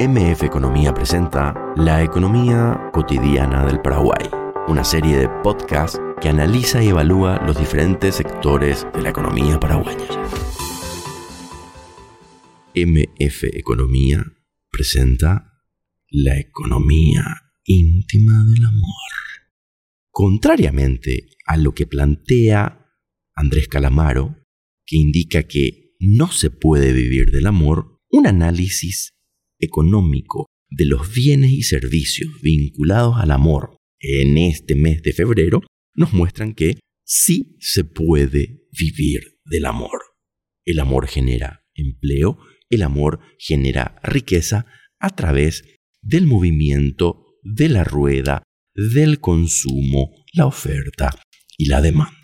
MF Economía presenta La Economía Cotidiana del Paraguay, una serie de podcasts que analiza y evalúa los diferentes sectores de la economía paraguaya. MF Economía presenta La Economía Íntima del Amor. Contrariamente a lo que plantea Andrés Calamaro, que indica que no se puede vivir del amor, un análisis económico de los bienes y servicios vinculados al amor en este mes de febrero nos muestran que sí se puede vivir del amor. El amor genera empleo, el amor genera riqueza a través del movimiento de la rueda, del consumo, la oferta y la demanda.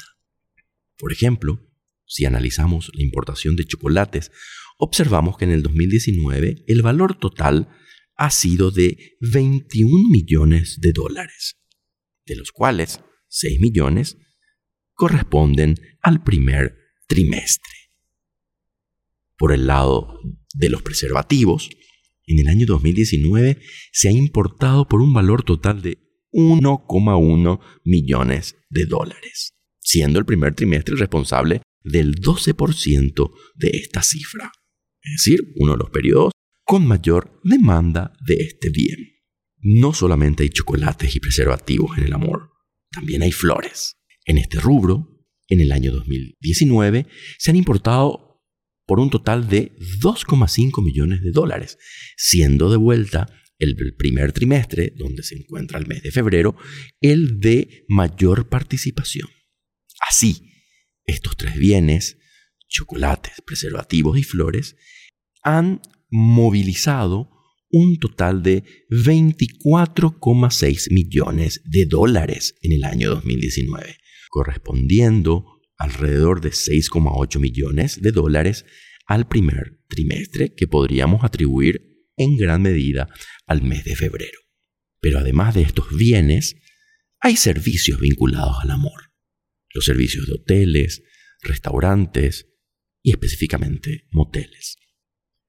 Por ejemplo, si analizamos la importación de chocolates observamos que en el 2019 el valor total ha sido de 21 millones de dólares, de los cuales 6 millones corresponden al primer trimestre. Por el lado de los preservativos, en el año 2019 se ha importado por un valor total de 1,1 millones de dólares, siendo el primer trimestre responsable del 12% de esta cifra es decir, uno de los periodos con mayor demanda de este bien. No solamente hay chocolates y preservativos en el amor, también hay flores. En este rubro, en el año 2019, se han importado por un total de 2,5 millones de dólares, siendo de vuelta el primer trimestre, donde se encuentra el mes de febrero, el de mayor participación. Así, estos tres bienes chocolates, preservativos y flores, han movilizado un total de 24,6 millones de dólares en el año 2019, correspondiendo alrededor de 6,8 millones de dólares al primer trimestre que podríamos atribuir en gran medida al mes de febrero. Pero además de estos bienes, hay servicios vinculados al amor. Los servicios de hoteles, restaurantes, y específicamente moteles.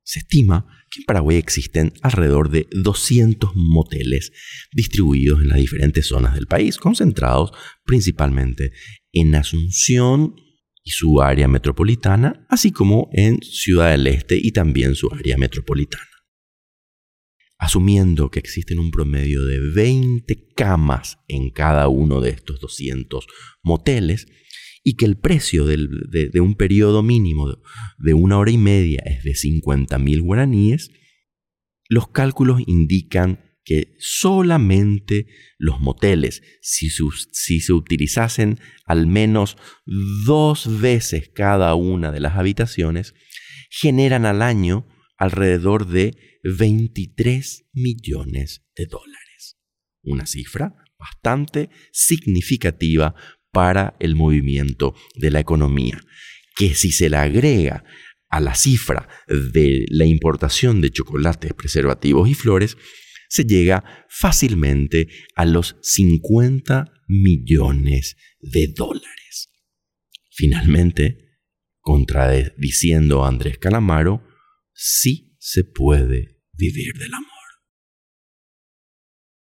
Se estima que en Paraguay existen alrededor de 200 moteles distribuidos en las diferentes zonas del país, concentrados principalmente en Asunción y su área metropolitana, así como en Ciudad del Este y también su área metropolitana. Asumiendo que existen un promedio de 20 camas en cada uno de estos 200 moteles, y que el precio de, un periodo mínimo de una hora y media es de 50 mil guaraníes, los cálculos indican que solamente los moteles, si, se utilizasen al menos dos veces cada una de las habitaciones, generan al año alrededor de 23 millones de dólares. Una cifra bastante significativa para el movimiento de la economía, que si se le agrega a la cifra de la importación de chocolates, preservativos y flores, se llega fácilmente a los 50 millones de dólares. Finalmente, contradiciendo a Andrés Calamaro, sí se puede vivir del amor.